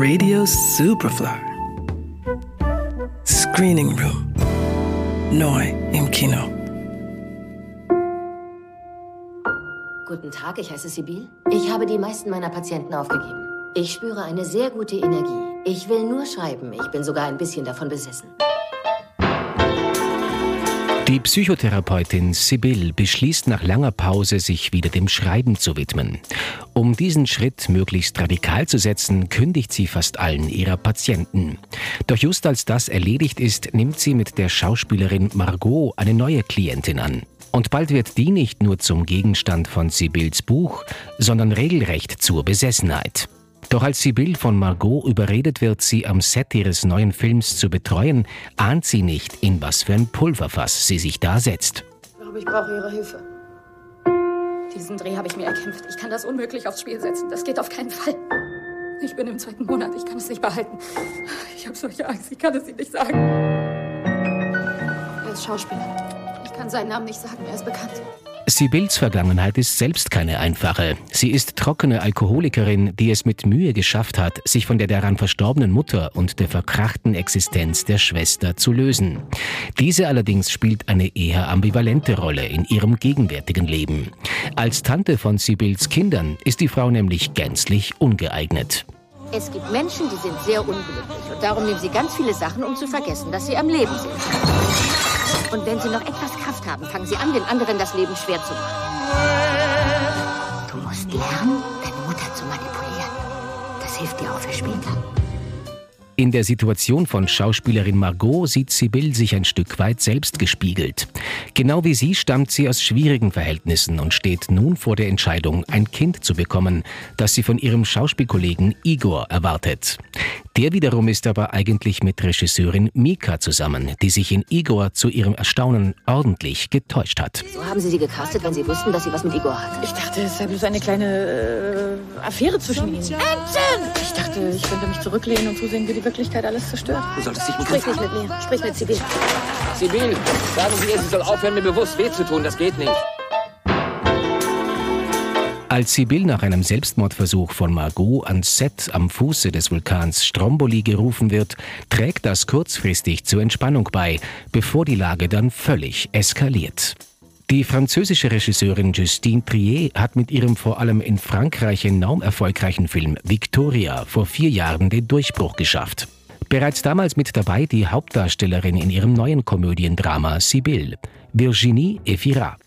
Radio Superfly. Screening Room. Neu im Kino. Guten Tag, ich heiße Sibyl. Ich habe die meisten meiner Patienten aufgegeben. Ich spüre eine sehr gute Energie. Ich will nur schreiben. Ich bin sogar ein bisschen davon besessen. Die Psychotherapeutin Sibyl beschließt nach langer Pause, sich wieder dem Schreiben zu widmen. Um diesen Schritt möglichst radikal zu setzen, kündigt sie fast allen ihrer Patienten. Doch just als das erledigt ist, nimmt sie mit der Schauspielerin Margot eine neue Klientin an. Und bald wird die nicht nur zum Gegenstand von Sibyls Buch, sondern regelrecht zur Besessenheit. Doch als Sibyl von Margot überredet wird, sie am Set ihres neuen Films zu betreuen, ahnt sie nicht, in was für ein Pulverfass sie sich da setzt. Aber ich brauche Ihre Hilfe. Diesen Dreh habe ich mir erkämpft. Ich kann das unmöglich aufs Spiel setzen. Das geht auf keinen Fall. Ich bin im zweiten Monat. Ich kann es nicht behalten. Ich habe solche Angst. Ich kann es Ihnen nicht sagen. Er ist Schauspieler. Ich kann seinen Namen nicht sagen. Er ist bekannt. Sibils Vergangenheit ist selbst keine einfache. Sie ist trockene Alkoholikerin, die es mit Mühe geschafft hat, sich von der daran verstorbenen Mutter und der verkrachten Existenz der Schwester zu lösen. Diese allerdings spielt eine eher ambivalente Rolle in ihrem gegenwärtigen Leben. Als Tante von Sibils Kindern ist die Frau nämlich gänzlich ungeeignet. Es gibt Menschen, die sind sehr unglücklich und darum nehmen sie ganz viele Sachen, um zu vergessen, dass sie am Leben sind. Und wenn sie noch etwas Kraft haben, fangen sie an, den anderen das Leben schwer zu machen. Du musst lernen, deine Mutter zu manipulieren. Das hilft dir auch für später. In der Situation von Schauspielerin Margot sieht Sibyl sich ein Stück weit selbst gespiegelt. Genau wie sie stammt sie aus schwierigen Verhältnissen und steht nun vor der Entscheidung, ein Kind zu bekommen, das sie von ihrem Schauspielkollegen Igor erwartet. Der wiederum ist aber eigentlich mit Regisseurin Mika zusammen, die sich in Igor zu ihrem Erstaunen ordentlich getäuscht hat. So haben Sie sie gecastet, wenn Sie wussten, dass sie was mit Igor hat. Ich dachte, es sei bloß eine kleine äh, Affäre zwischen ihnen. Action! Ich könnte mich zurücklehnen und zusehen, wie die Wirklichkeit alles zerstört. Du solltest dich mit Sprich nicht mit mir. Sprich mit Sibyl. Sibyl, sagen Sie ihr, sie soll aufhören, mir bewusst weh zu tun. Das geht nicht. Als Sibyl nach einem Selbstmordversuch von Margot ans Set am Fuße des Vulkans Stromboli gerufen wird, trägt das kurzfristig zur Entspannung bei, bevor die Lage dann völlig eskaliert. Die französische Regisseurin Justine Trier hat mit ihrem vor allem in Frankreich enorm erfolgreichen Film Victoria vor vier Jahren den Durchbruch geschafft. Bereits damals mit dabei die Hauptdarstellerin in ihrem neuen Komödiendrama Sibyl, Virginie Efira.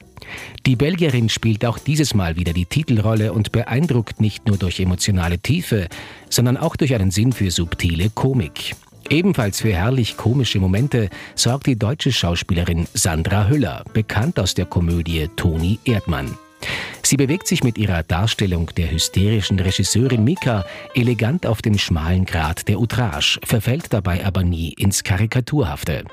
Die Belgierin spielt auch dieses Mal wieder die Titelrolle und beeindruckt nicht nur durch emotionale Tiefe, sondern auch durch einen Sinn für subtile Komik. Ebenfalls für herrlich komische Momente sorgt die deutsche Schauspielerin Sandra Hüller, bekannt aus der Komödie Toni Erdmann. Sie bewegt sich mit ihrer Darstellung der hysterischen Regisseurin Mika elegant auf dem schmalen Grat der Outrage, verfällt dabei aber nie ins Karikaturhafte.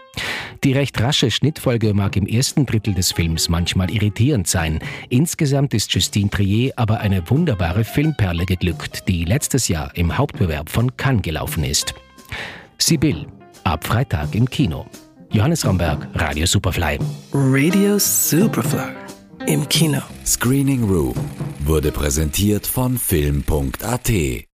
Die recht rasche Schnittfolge mag im ersten Drittel des Films manchmal irritierend sein. Insgesamt ist Justine Trier aber eine wunderbare Filmperle geglückt, die letztes Jahr im Hauptbewerb von Cannes gelaufen ist. Sibyl, ab Freitag im Kino. Johannes Romberg, Radio Superfly. Radio Superfly. Im Kino. Screening Room wurde präsentiert von Film.at